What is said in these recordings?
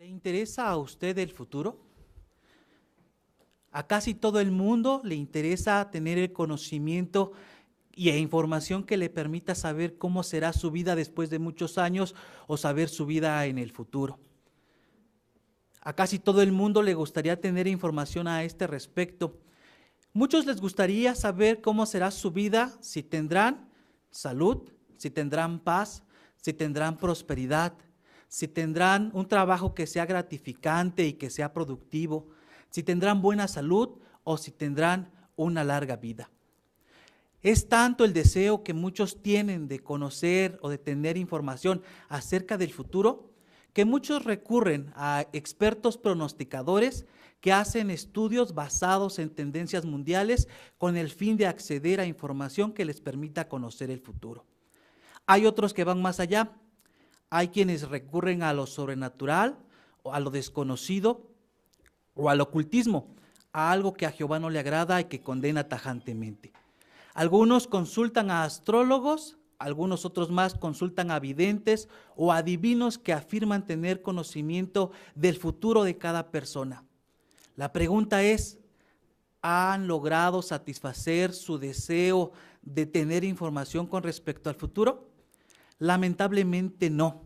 ¿Le interesa a usted el futuro? A casi todo el mundo le interesa tener el conocimiento y e información que le permita saber cómo será su vida después de muchos años o saber su vida en el futuro. A casi todo el mundo le gustaría tener información a este respecto. Muchos les gustaría saber cómo será su vida, si tendrán salud, si tendrán paz, si tendrán prosperidad, si tendrán un trabajo que sea gratificante y que sea productivo, si tendrán buena salud o si tendrán una larga vida. Es tanto el deseo que muchos tienen de conocer o de tener información acerca del futuro que muchos recurren a expertos pronosticadores que hacen estudios basados en tendencias mundiales con el fin de acceder a información que les permita conocer el futuro. Hay otros que van más allá hay quienes recurren a lo sobrenatural, o a lo desconocido, o al ocultismo, a algo que a Jehová no le agrada y que condena tajantemente. Algunos consultan a astrólogos, algunos otros más consultan a videntes o adivinos que afirman tener conocimiento del futuro de cada persona. La pregunta es, ¿han logrado satisfacer su deseo de tener información con respecto al futuro? Lamentablemente no.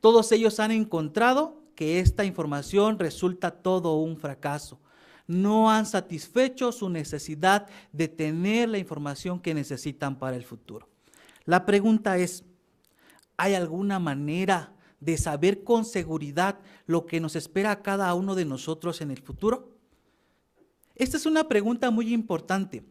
Todos ellos han encontrado que esta información resulta todo un fracaso. No han satisfecho su necesidad de tener la información que necesitan para el futuro. La pregunta es, ¿hay alguna manera de saber con seguridad lo que nos espera a cada uno de nosotros en el futuro? Esta es una pregunta muy importante,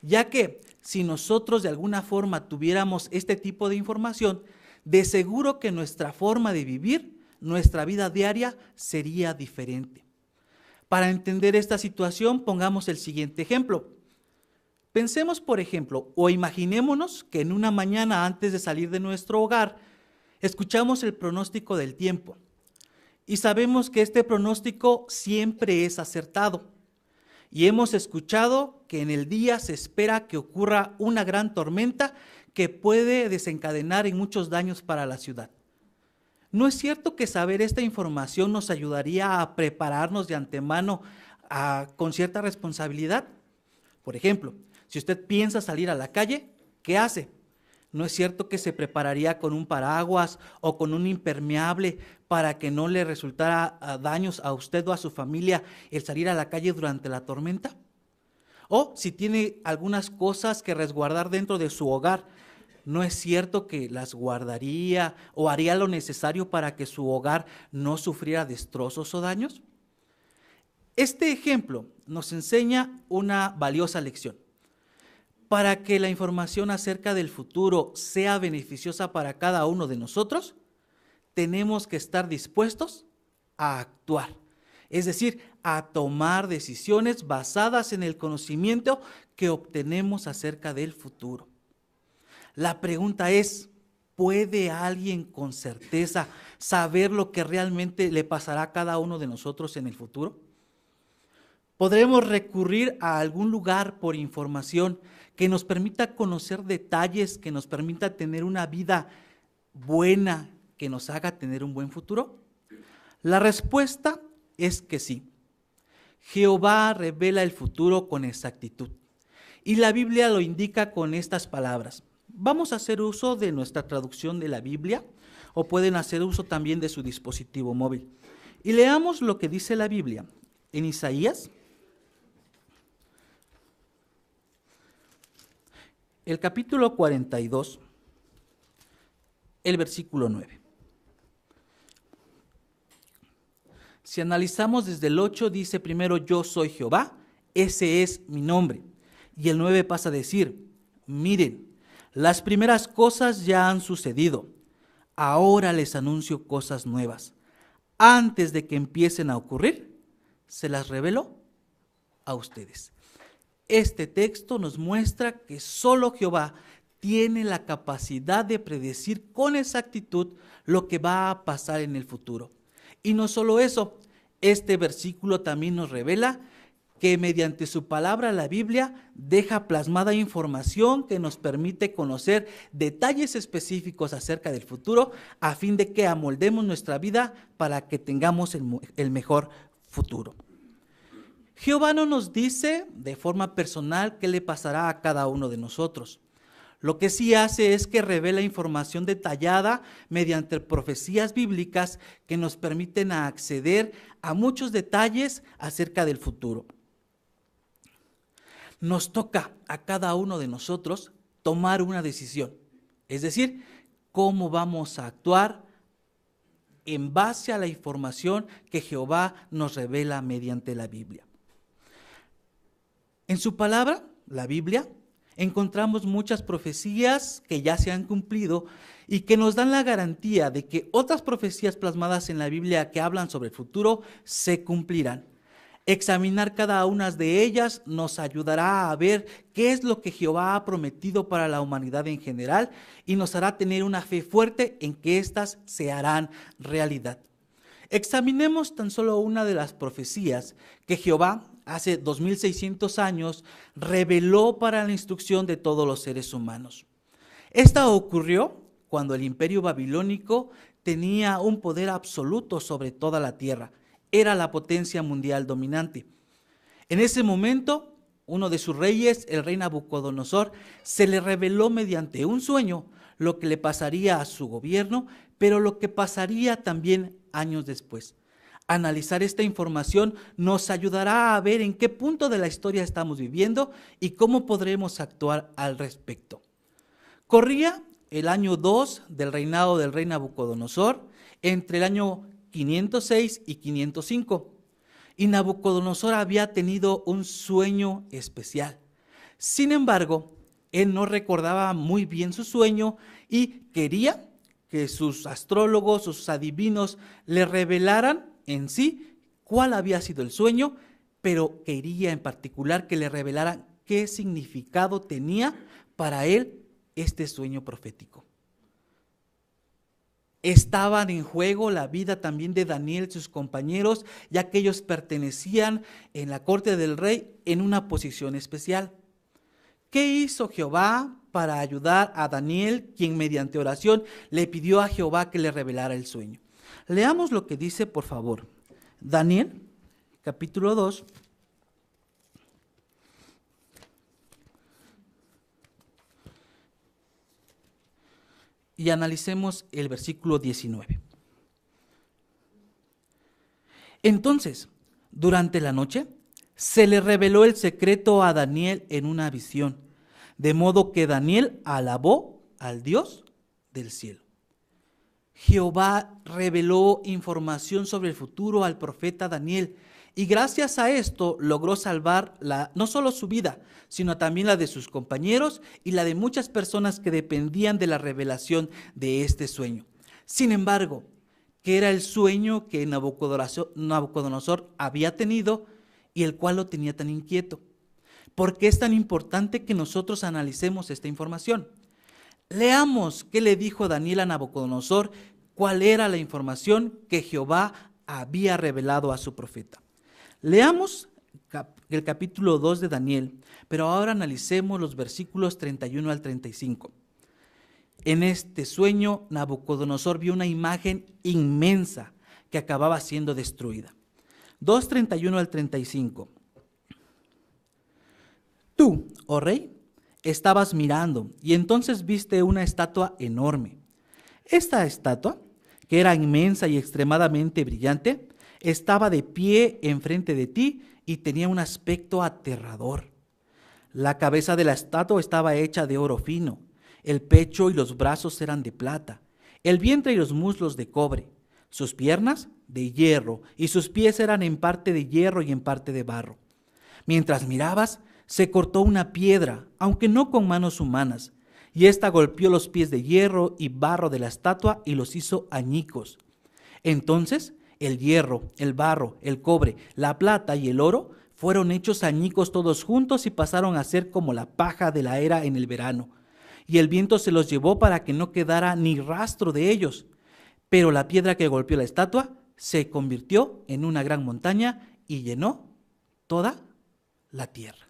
ya que si nosotros de alguna forma tuviéramos este tipo de información, de seguro que nuestra forma de vivir, nuestra vida diaria sería diferente. Para entender esta situación, pongamos el siguiente ejemplo. Pensemos, por ejemplo, o imaginémonos que en una mañana antes de salir de nuestro hogar, escuchamos el pronóstico del tiempo y sabemos que este pronóstico siempre es acertado. Y hemos escuchado que en el día se espera que ocurra una gran tormenta que puede desencadenar en muchos daños para la ciudad. ¿No es cierto que saber esta información nos ayudaría a prepararnos de antemano con cierta responsabilidad? Por ejemplo, si usted piensa salir a la calle, ¿qué hace? ¿No es cierto que se prepararía con un paraguas o con un impermeable para que no le resultara daños a usted o a su familia el salir a la calle durante la tormenta? O si tiene algunas cosas que resguardar dentro de su hogar, ¿no es cierto que las guardaría o haría lo necesario para que su hogar no sufriera destrozos o daños? Este ejemplo nos enseña una valiosa lección. Para que la información acerca del futuro sea beneficiosa para cada uno de nosotros, tenemos que estar dispuestos a actuar es decir, a tomar decisiones basadas en el conocimiento que obtenemos acerca del futuro. La pregunta es, ¿puede alguien con certeza saber lo que realmente le pasará a cada uno de nosotros en el futuro? ¿Podremos recurrir a algún lugar por información que nos permita conocer detalles, que nos permita tener una vida buena, que nos haga tener un buen futuro? La respuesta es que sí. Jehová revela el futuro con exactitud. Y la Biblia lo indica con estas palabras. Vamos a hacer uso de nuestra traducción de la Biblia o pueden hacer uso también de su dispositivo móvil. Y leamos lo que dice la Biblia en Isaías, el capítulo 42, el versículo 9. Si analizamos desde el 8, dice primero, yo soy Jehová, ese es mi nombre. Y el 9 pasa a decir, miren, las primeras cosas ya han sucedido, ahora les anuncio cosas nuevas. Antes de que empiecen a ocurrir, se las revelo a ustedes. Este texto nos muestra que solo Jehová tiene la capacidad de predecir con exactitud lo que va a pasar en el futuro. Y no solo eso, este versículo también nos revela que mediante su palabra la Biblia deja plasmada información que nos permite conocer detalles específicos acerca del futuro a fin de que amoldemos nuestra vida para que tengamos el, mejor futuro. Jehová no nos dice de forma personal qué le pasará a cada uno de nosotros. Lo que sí hace es que revela información detallada mediante profecías bíblicas que nos permiten acceder a muchos detalles acerca del futuro. Nos toca a cada uno de nosotros tomar una decisión, es decir, cómo vamos a actuar en base a la información que Jehová nos revela mediante la Biblia. En su palabra, la Biblia, encontramos muchas profecías que ya se han cumplido y que nos dan la garantía de que otras profecías plasmadas en la Biblia que hablan sobre el futuro se cumplirán. Examinar cada una de ellas nos ayudará a ver qué es lo que Jehová ha prometido para la humanidad en general y nos hará tener una fe fuerte en que éstas se harán realidad. Examinemos tan solo una de las profecías que Jehová hace 2600 años, reveló para la instrucción de todos los seres humanos. Esta ocurrió cuando el imperio babilónico tenía un poder absoluto sobre toda la tierra. Era la potencia mundial dominante. En ese momento, uno de sus reyes, el rey Nabucodonosor, se le reveló mediante un sueño lo que le pasaría a su gobierno, pero lo que pasaría también años después. Analizar esta información nos ayudará a ver en qué punto de la historia estamos viviendo y cómo podremos actuar al respecto. Corría el año 2 del reinado del rey Nabucodonosor, entre el año 506 y 505. Y Nabucodonosor había tenido un sueño especial. Sin embargo, él no recordaba muy bien su sueño y quería que sus astrólogos, sus adivinos, le revelaran en sí cuál había sido el sueño, pero quería en particular que le revelaran qué significado tenía para él este sueño profético. Estaban en juego la vida también de Daniel y sus compañeros, ya que ellos pertenecían en la corte del rey en una posición especial. ¿Qué hizo Jehová para ayudar a Daniel, quien mediante oración le pidió a Jehová que le revelara el sueño? Leamos lo que dice, por favor. Daniel, capítulo 2. Y analicemos el versículo 19. Entonces, durante la noche, se le reveló el secreto a Daniel en una visión, de modo que Daniel alabó al Dios del cielo. Jehová reveló información sobre el futuro al profeta Daniel y gracias a esto logró salvar la, no solo su vida, sino también la de sus compañeros y la de muchas personas que dependían de la revelación de este sueño. Sin embargo, ¿qué era el sueño que Nabucodonosor había tenido y el cual lo tenía tan inquieto? ¿Por qué es tan importante que nosotros analicemos esta información? Leamos qué le dijo Daniel a Nabucodonosor, cuál era la información que Jehová había revelado a su profeta. Leamos el capítulo 2 de Daniel, pero ahora analicemos los versículos 31 al 35. En este sueño, Nabucodonosor vio una imagen inmensa que acababa siendo destruida. 2.31 al 35. Tú, oh rey, estabas mirando y entonces viste una estatua enorme. Esta estatua, que era inmensa y extremadamente brillante, estaba de pie enfrente de ti y tenía un aspecto aterrador. La cabeza de la estatua estaba hecha de oro fino, el pecho y los brazos eran de plata, el vientre y los muslos de cobre, sus piernas de hierro y sus pies eran en parte de hierro y en parte de barro. Mientras mirabas, se cortó una piedra, aunque no con manos humanas, y ésta golpeó los pies de hierro y barro de la estatua y los hizo añicos. Entonces el hierro, el barro, el cobre, la plata y el oro fueron hechos añicos todos juntos y pasaron a ser como la paja de la era en el verano. Y el viento se los llevó para que no quedara ni rastro de ellos. Pero la piedra que golpeó la estatua se convirtió en una gran montaña y llenó toda la tierra.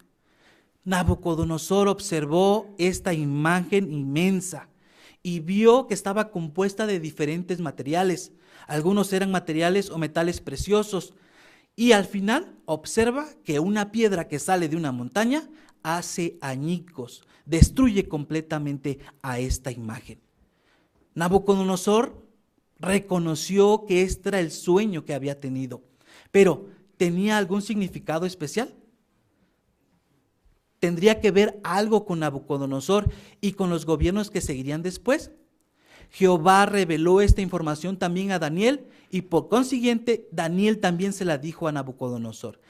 Nabucodonosor observó esta imagen inmensa y vio que estaba compuesta de diferentes materiales. Algunos eran materiales o metales preciosos. Y al final observa que una piedra que sale de una montaña hace añicos, destruye completamente a esta imagen. Nabucodonosor reconoció que este era el sueño que había tenido, pero ¿tenía algún significado especial? ¿Tendría que ver algo con Nabucodonosor y con los gobiernos que seguirían después? Jehová reveló esta información también a Daniel y por consiguiente Daniel también se la dijo a Nabucodonosor.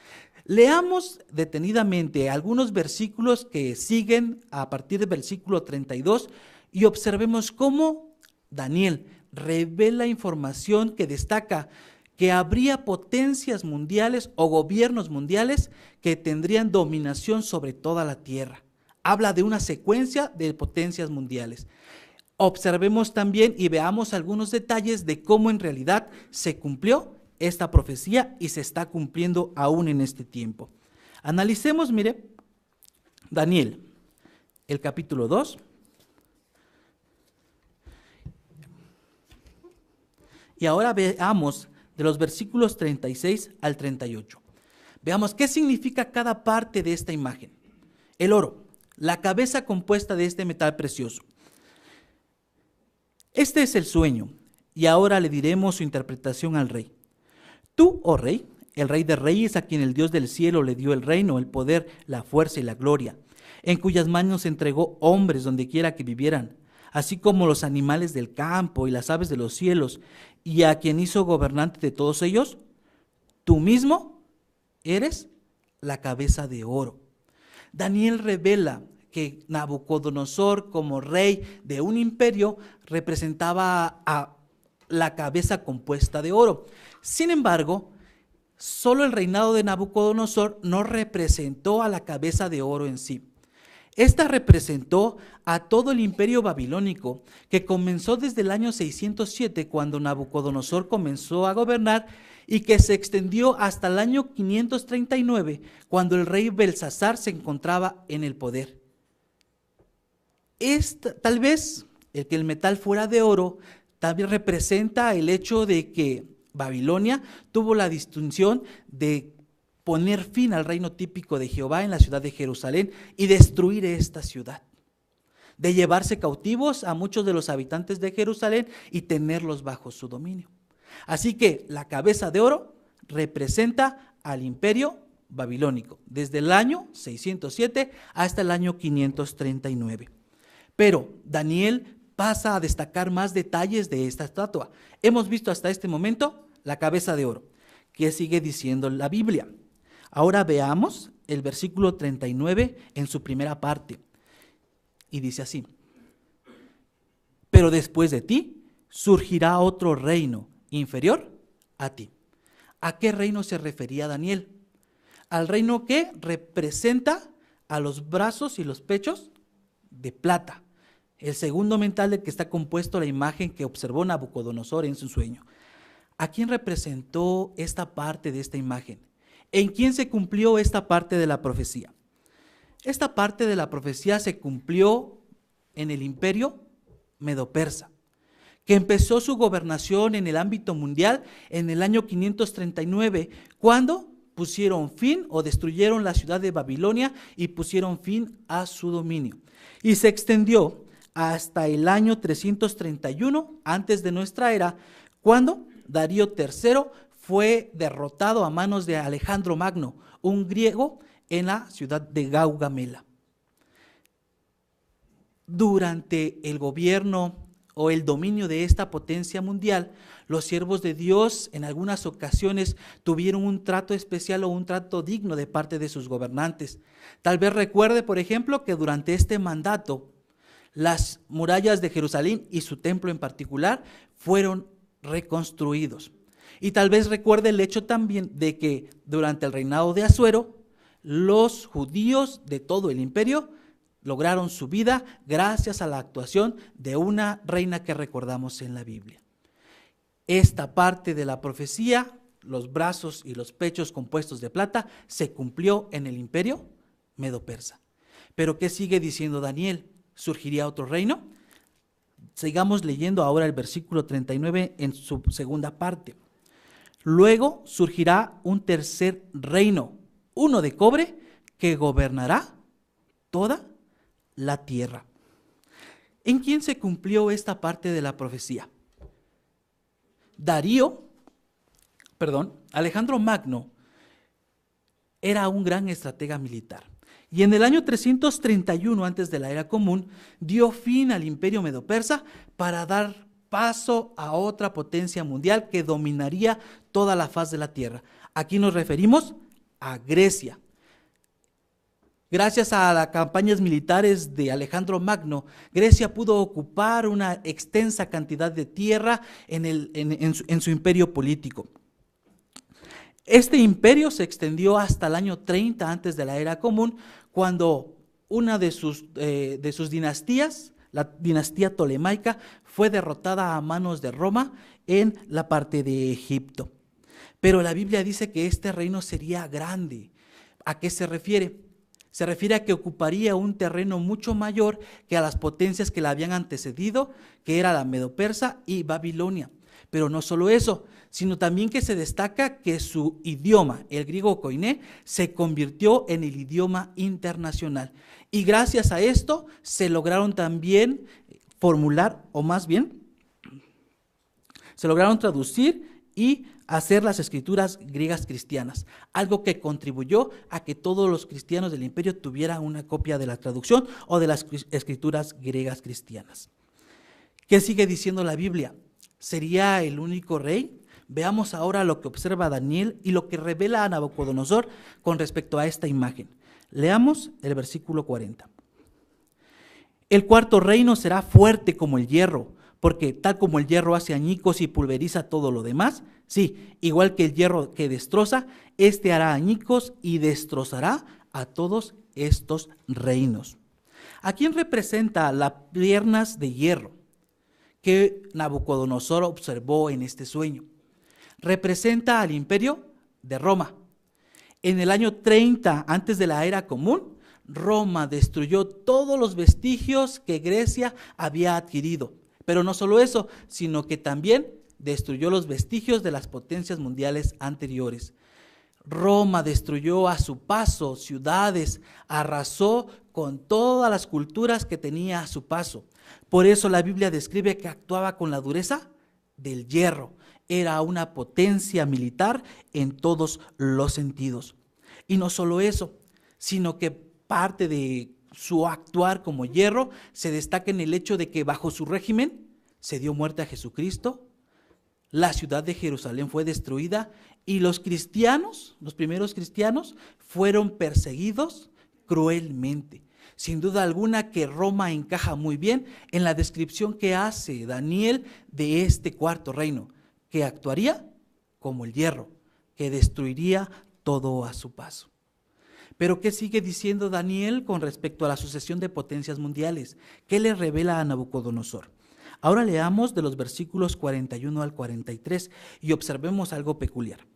Leamos detenidamente algunos versículos que siguen a partir del versículo 32 y observemos cómo Daniel revela información que destaca que habría potencias mundiales o gobiernos mundiales que tendrían dominación sobre toda la tierra. Habla de una secuencia de potencias mundiales. Observemos también y veamos algunos detalles de cómo en realidad se cumplió esta profecía y se está cumpliendo aún en este tiempo. Analicemos, mire, Daniel, el capítulo 2, Y ahora veamos de los versículos 36 al 38. Veamos qué significa cada parte de esta imagen. El oro, la cabeza compuesta de este metal precioso. Este es el sueño, y ahora le diremos su interpretación al rey. Tú, oh rey, el rey de reyes, a quien el Dios del cielo le dio el reino, el poder, la fuerza y la gloria, en cuyas manos entregó hombres donde quiera que vivieran, así como los animales del campo y las aves de los cielos, y a quien hizo gobernante de todos ellos, tú mismo eres la cabeza de oro. Daniel revela que Nabucodonosor como rey de un imperio representaba a la cabeza compuesta de oro. Sin embargo, solo el reinado de Nabucodonosor no representó a la cabeza de oro en sí. Esta representó a todo el imperio babilónico, que comenzó desde el año 607, cuando Nabucodonosor comenzó a gobernar, y que se extendió hasta el año 539, cuando el rey Belsasar se encontraba en el poder. tal vez el que el metal fuera de oro también representa el hecho de que Babilonia tuvo la distinción de poner fin al reino típico de Jehová en la ciudad de Jerusalén y destruir esta ciudad, de llevarse cautivos a muchos de los habitantes de Jerusalén y tenerlos bajo su dominio. Así que la cabeza de oro representa al imperio babilónico, desde el año 607 hasta el año 539. Pero Daniel pasa a destacar más detalles de esta estatua. Hemos visto hasta este momento la cabeza de oro, que sigue diciendo la Biblia. Ahora veamos el versículo 39 en su primera parte. Y dice así, pero después de ti surgirá otro reino inferior a ti. ¿A qué reino se refería Daniel? Al reino que representa a los brazos y los pechos de plata. El segundo mental de que está compuesto la imagen que observó Nabucodonosor en su sueño. ¿A quién representó esta parte de esta imagen? ¿En quién se cumplió esta parte de la profecía? Esta parte de la profecía se cumplió en el imperio medo-persa, que empezó su gobernación en el ámbito mundial en el año 539, cuando pusieron fin o destruyeron la ciudad de Babilonia y pusieron fin a su dominio. Y se extendió hasta el año 331 antes de nuestra era, cuando Darío III fue derrotado a manos de Alejandro Magno, un griego, en la ciudad de Gaugamela. Durante el gobierno o el dominio de esta potencia mundial, los siervos de Dios en algunas ocasiones tuvieron un trato especial o un trato digno de parte de sus gobernantes. Tal vez recuerde, por ejemplo, que durante este mandato las murallas de Jerusalén y su templo en particular fueron reconstruidos. Y tal vez recuerde el hecho también de que durante el reinado de Azuero, los judíos de todo el imperio lograron su vida gracias a la actuación de una reina que recordamos en la Biblia. Esta parte de la profecía los brazos y los pechos compuestos de plata, se cumplió en el imperio medo-persa. Pero ¿qué sigue diciendo Daniel? ¿Surgiría otro reino? Sigamos leyendo ahora el versículo 39 en su segunda parte. Luego surgirá un tercer reino, uno de cobre, que gobernará toda la tierra. ¿En quién se cumplió esta parte de la profecía? Darío, perdón, Alejandro Magno era un gran estratega militar. Y en el año 331 antes de la era común dio fin al imperio medo-persa para dar paso a otra potencia mundial que dominaría toda la faz de la tierra. Aquí nos referimos a Grecia. Gracias a las campañas militares de Alejandro Magno, Grecia pudo ocupar una extensa cantidad de tierra en, su imperio político. Este imperio se extendió hasta el año 30 antes de la era común, cuando una de sus, eh, de sus dinastías, la dinastía tolemaica, fue derrotada a manos de Roma en la parte de Egipto. Pero la Biblia dice que este reino sería grande. ¿A qué se refiere? Se refiere a que ocuparía un terreno mucho mayor que a las potencias que la habían antecedido, que era la Medo-Persa y Babilonia. Pero no solo eso, sino también que se destaca que su idioma, el griego koiné, se convirtió en el idioma internacional. Y gracias a esto se lograron también formular, o más bien, se lograron traducir y hacer las escrituras griegas cristianas, algo que contribuyó a que todos los cristianos del imperio tuvieran una copia de la traducción o de las escrituras griegas cristianas. ¿Qué sigue diciendo la Biblia? ¿Sería el único rey? Veamos ahora lo que observa Daniel y lo que revela Nabucodonosor con respecto a esta imagen. Leamos el versículo 40. El cuarto reino será fuerte como el hierro, porque tal como el hierro hace añicos y pulveriza todo lo demás, sí, igual que el hierro que destroza, este hará añicos y destrozará a todos estos reinos. ¿A quién representa las piernas de hierro que Nabucodonosor observó en este sueño? representa al imperio de Roma. En el año 30 antes de la era común, Roma destruyó todos los vestigios que Grecia había adquirido. Pero no solo eso, sino que también destruyó los vestigios de las potencias mundiales anteriores. Roma destruyó a su paso ciudades, arrasó con todas las culturas que tenía a su paso. Por eso la Biblia describe que actuaba con la dureza del hierro era una potencia militar en todos los sentidos. Y no solo eso, sino que parte de su actuar como hierro se destaca en el hecho de que bajo su régimen se dio muerte a Jesucristo, la ciudad de Jerusalén fue destruida y los cristianos, los primeros cristianos, fueron perseguidos cruelmente. Sin duda alguna que Roma encaja muy bien en la descripción que hace Daniel de este cuarto reino que actuaría como el hierro, que destruiría todo a su paso. Pero ¿qué sigue diciendo Daniel con respecto a la sucesión de potencias mundiales? ¿Qué le revela a Nabucodonosor? Ahora leamos de los versículos 41 al 43 y observemos algo peculiar.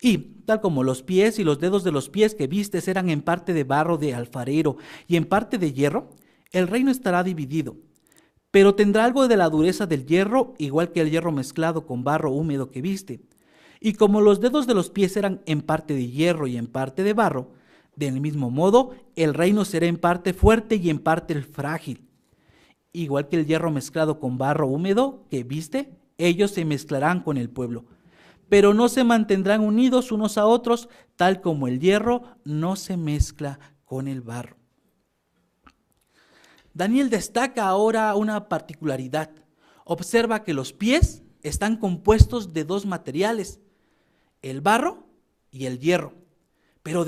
Y, tal como los pies y los dedos de los pies que vistes eran en parte de barro de alfarero y en parte de hierro, el reino estará dividido pero tendrá algo de la dureza del hierro, igual que el hierro mezclado con barro húmedo que viste. Y como los dedos de los pies eran en parte de hierro y en parte de barro, del mismo modo el reino será en parte fuerte y en parte frágil. Igual que el hierro mezclado con barro húmedo que viste, ellos se mezclarán con el pueblo, pero no se mantendrán unidos unos a otros, tal como el hierro no se mezcla con el barro. Daniel destaca ahora una particularidad. Observa que los pies están compuestos de dos materiales, el barro y el hierro. Pero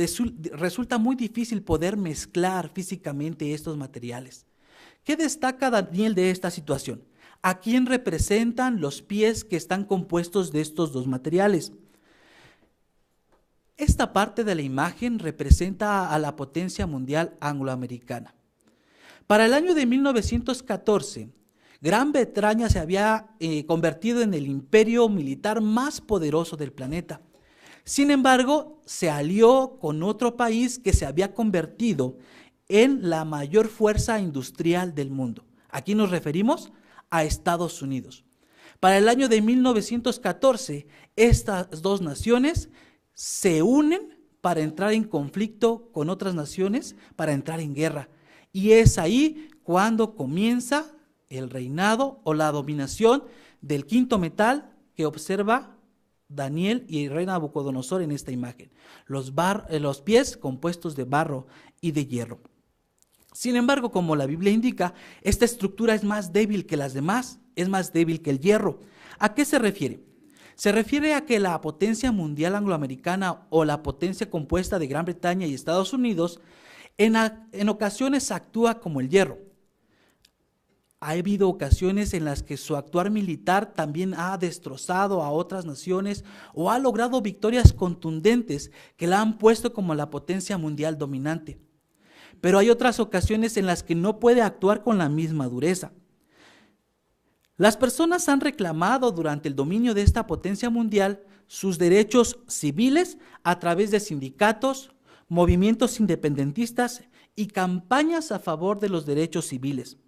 resulta muy difícil poder mezclar físicamente estos materiales. ¿Qué destaca Daniel de esta situación? ¿A quién representan los pies que están compuestos de estos dos materiales? Esta parte de la imagen representa a la potencia mundial angloamericana. Para el año de 1914, Gran Bretaña se había eh, convertido en el imperio militar más poderoso del planeta. Sin embargo, se alió con otro país que se había convertido en la mayor fuerza industrial del mundo. Aquí nos referimos a Estados Unidos. Para el año de 1914, estas dos naciones se unen para entrar en conflicto con otras naciones, para entrar en guerra. Y es ahí cuando comienza el reinado o la dominación del quinto metal que observa Daniel y el rey Nabucodonosor en esta imagen. Los, eh, los pies compuestos de barro y de hierro. Sin embargo, como la Biblia indica, esta estructura es más débil que las demás, es más débil que el hierro. ¿A qué se refiere? Se refiere a que la potencia mundial angloamericana o la potencia compuesta de Gran Bretaña y Estados Unidos en, en ocasiones actúa como el hierro ha habido ocasiones en las que su actuar militar también ha destrozado a otras naciones o ha logrado victorias contundentes que la han puesto como la potencia mundial dominante. Pero hay otras ocasiones en las que no puede actuar con la misma dureza. Las personas han reclamado durante el dominio de esta potencia mundial sus derechos civiles a través de sindicatos, movimientos independentistas y campañas a favor de los derechos civiles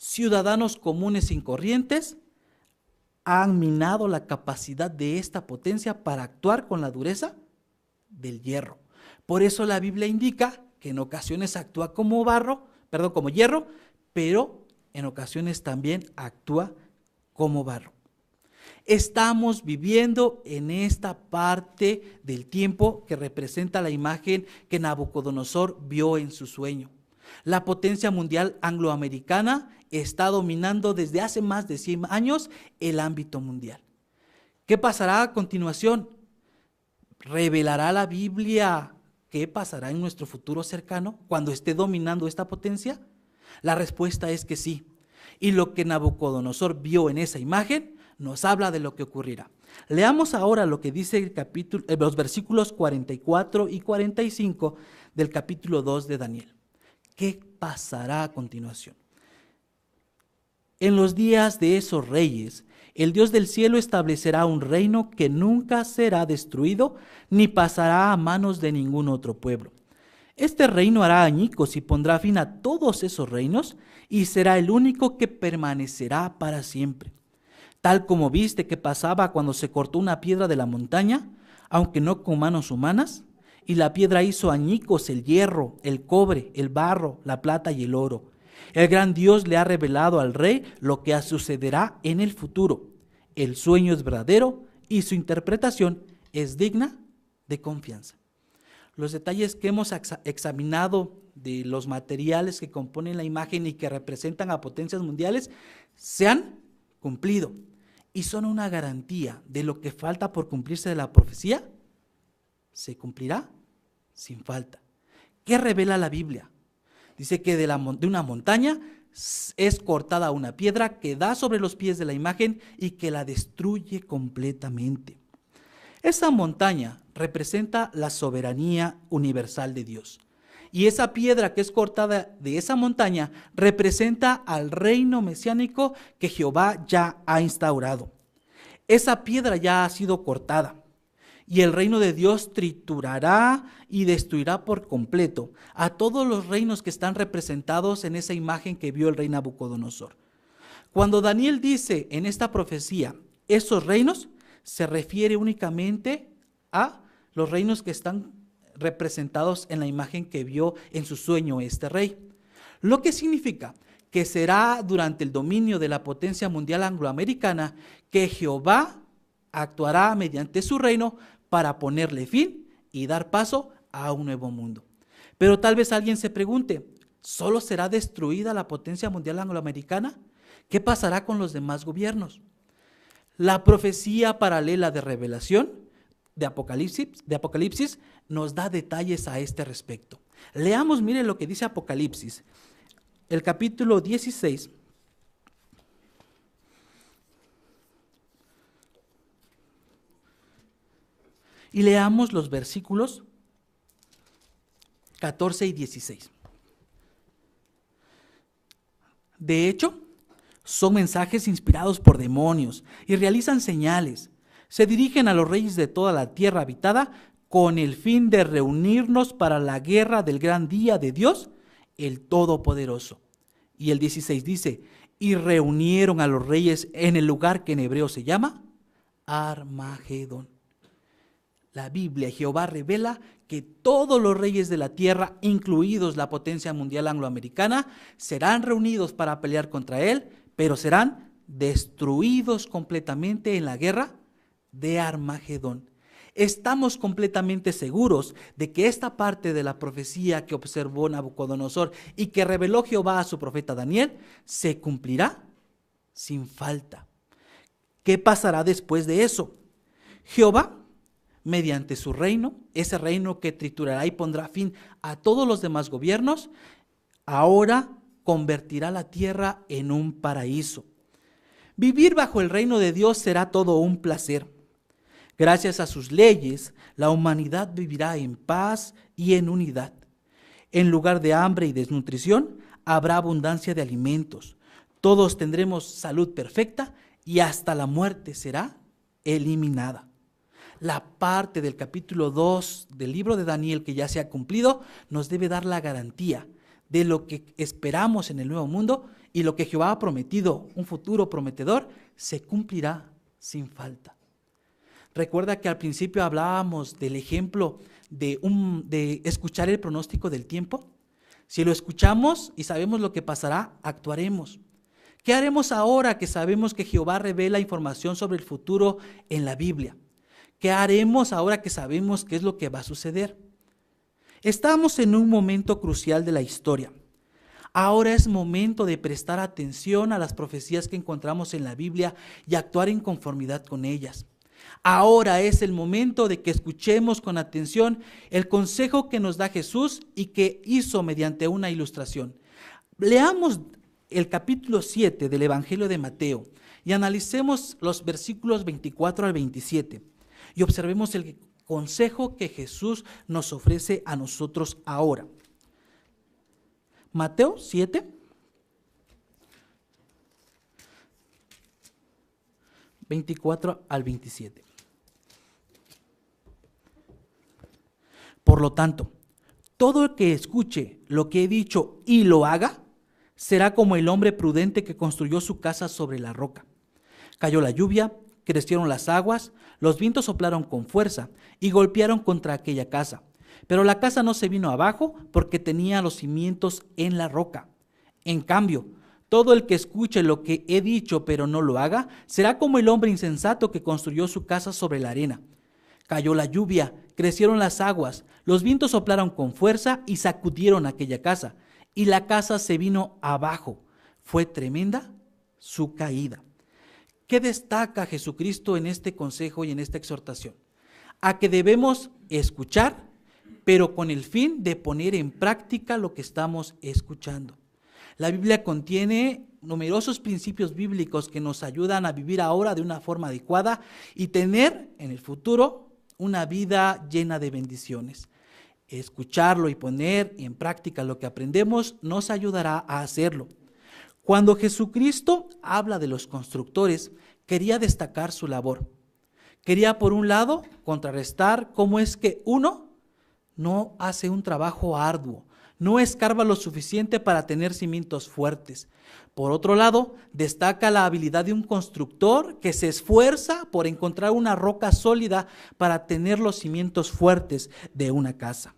ciudadanos comunes y corrientes han minado la capacidad de esta potencia para actuar con la dureza del hierro. Por eso la Biblia indica que en ocasiones actúa como barro, perdón, como hierro, pero en ocasiones también actúa como barro. Estamos viviendo en esta parte del tiempo que representa la imagen que Nabucodonosor vio en su sueño. La potencia mundial angloamericana está dominando desde hace más de 100 años el ámbito mundial. ¿Qué pasará a continuación? ¿Revelará la Biblia qué pasará en nuestro futuro cercano cuando esté dominando esta potencia? La respuesta es que sí. Y lo que Nabucodonosor vio en esa imagen nos habla de lo que ocurrirá. Leamos ahora lo que dice eh, los versículos 44 y 45 del capítulo 2 de Daniel. ¿Qué pasará a continuación? En los días de esos reyes, el Dios del cielo establecerá un reino que nunca será destruido ni pasará a manos de ningún otro pueblo. Este reino hará añicos y pondrá fin a todos esos reinos y será el único que permanecerá para siempre. Tal como viste que pasaba cuando se cortó una piedra de la montaña, aunque no con manos humanas, y la piedra hizo añicos el hierro, el cobre, el barro, la plata y el oro el gran Dios le ha revelado al rey lo que sucederá en el futuro. El sueño es verdadero y su interpretación es digna de confianza. Los detalles que hemos examinado de los materiales que componen la imagen y que representan a potencias mundiales se han cumplido y son una garantía de lo que falta por cumplirse de la profecía. Se cumplirá sin falta. ¿Qué revela la Biblia? Dice que de, de una montaña es cortada una piedra que da sobre los pies de la imagen y que la destruye completamente. Esa montaña representa la soberanía universal de Dios. Y esa piedra que es cortada de esa montaña representa al reino mesiánico que Jehová ya ha instaurado. Esa piedra ya ha sido cortada y el reino de Dios triturará y destruirá por completo a todos los reinos que están representados en esa imagen que vio el rey Nabucodonosor. Cuando Daniel dice en esta profecía esos reinos, se refiere únicamente a los reinos que están representados en la imagen que vio en su sueño este rey. Lo que significa que será durante el dominio de la potencia mundial angloamericana que Jehová actuará mediante su reino para ponerle fin y dar paso a un nuevo mundo. Pero tal vez alguien se pregunte, ¿solo será destruida la potencia mundial angloamericana? ¿Qué pasará con los demás gobiernos? La profecía paralela de revelación de Apocalipsis, de Apocalipsis nos da detalles a este respecto. Leamos, mire lo que dice Apocalipsis, el capítulo 16, Y leamos los versículos 14 y 16. De hecho, Son mensajes inspirados por demonios y realizan señales. Se dirigen a los reyes de toda la tierra habitada con el fin de reunirnos para la guerra del gran día de Dios, el Todopoderoso. Y el 16 dice, y reunieron a los reyes en el lugar que en hebreo se llama Armagedón. La Biblia, Jehová revela que todos los reyes de la tierra, incluidos la potencia mundial angloamericana, serán reunidos para pelear contra él, pero serán destruidos completamente en la guerra de Armagedón. Estamos completamente seguros de que esta parte de la profecía que observó Nabucodonosor y que reveló Jehová a su profeta Daniel se cumplirá sin falta. ¿Qué pasará después de eso? Jehová, mediante su reino, ese reino que triturará y pondrá fin a todos los demás gobiernos, ahora convertirá la tierra en un paraíso. Vivir bajo el reino de Dios será todo un placer. Gracias a sus leyes, la humanidad vivirá en paz y en unidad. En lugar de hambre y desnutrición, habrá abundancia de alimentos. Todos tendremos salud perfecta y hasta la muerte será eliminada. La parte del capítulo 2 del libro de Daniel que ya se ha cumplido nos debe dar la garantía de lo que esperamos en el nuevo mundo y lo que Jehová ha prometido, un futuro prometedor, se cumplirá sin falta. Recuerda que al principio hablábamos del ejemplo de, un, de escuchar el pronóstico del tiempo. Si lo escuchamos y sabemos lo que pasará, actuaremos. ¿Qué haremos ahora que sabemos que Jehová revela información sobre el futuro en la Biblia? ¿Qué haremos ahora que sabemos qué es lo que va a suceder? Estamos en un momento crucial de la historia. Ahora es momento de prestar atención a las profecías que encontramos en la Biblia y actuar en conformidad con ellas. Ahora es el momento de que escuchemos con atención el consejo que nos da Jesús y que hizo mediante una ilustración. Leamos el capítulo 7 del Evangelio de Mateo y analicemos los versículos 24 al 27 y observemos el consejo que Jesús nos ofrece a nosotros ahora. Mateo 7, 24 al 27. Por lo tanto, todo el que escuche lo que he dicho y lo haga, será como el hombre prudente que construyó su casa sobre la roca. Cayó la lluvia, crecieron las aguas, los vientos soplaron con fuerza y golpearon contra aquella casa. Pero la casa no se vino abajo porque tenía los cimientos en la roca. En cambio, todo el que escuche lo que he dicho pero no lo haga, será como el hombre insensato que construyó su casa sobre la arena. Cayó la lluvia, crecieron las aguas, los vientos soplaron con fuerza y sacudieron aquella casa, y la casa se vino abajo. Fue tremenda su caída. ¿Qué destaca Jesucristo en este consejo y en esta exhortación? A que debemos escuchar, pero con el fin de poner en práctica lo que estamos escuchando. La Biblia contiene numerosos principios bíblicos que nos ayudan a vivir ahora de una forma adecuada y tener en el futuro una vida llena de bendiciones. Escucharlo y poner en práctica lo que aprendemos nos ayudará a hacerlo. Cuando Jesucristo habla de los constructores, quería destacar su labor. Quería, por un lado, contrarrestar cómo es que uno no hace un trabajo arduo, no escarba lo suficiente para tener cimientos fuertes. Por otro lado, destaca la habilidad de un constructor que se esfuerza por encontrar una roca sólida para tener los cimientos fuertes de una casa.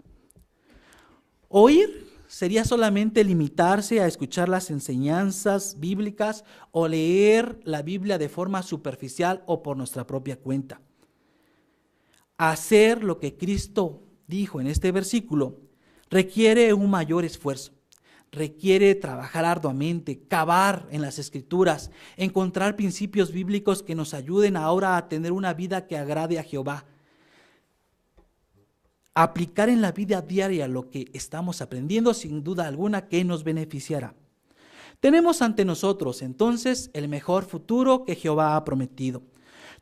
Oír sería solamente limitarse a escuchar las enseñanzas bíblicas o leer la Biblia de forma superficial o por nuestra propia cuenta. Hacer lo que Cristo dijo en este versículo requiere un mayor esfuerzo. Requiere trabajar arduamente, cavar en las escrituras, encontrar principios bíblicos que nos ayuden ahora a tener una vida que agrade a Jehová. Aplicar en la vida diaria lo que estamos aprendiendo sin duda alguna que nos beneficiará. Tenemos ante nosotros entonces el mejor futuro que Jehová ha prometido.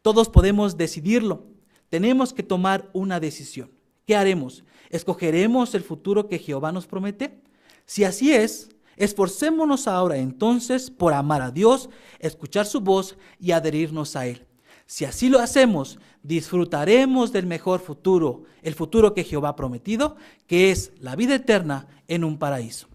Todos podemos decidirlo. Tenemos que tomar una decisión. ¿Qué haremos? ¿Escogeremos el futuro que Jehová nos promete? Si así es, Esforcémonos ahora entonces por amar a Dios, escuchar su voz y adherirnos a Él. Si así lo hacemos, disfrutaremos del mejor futuro, el futuro que Jehová ha prometido, que es la vida eterna en un paraíso.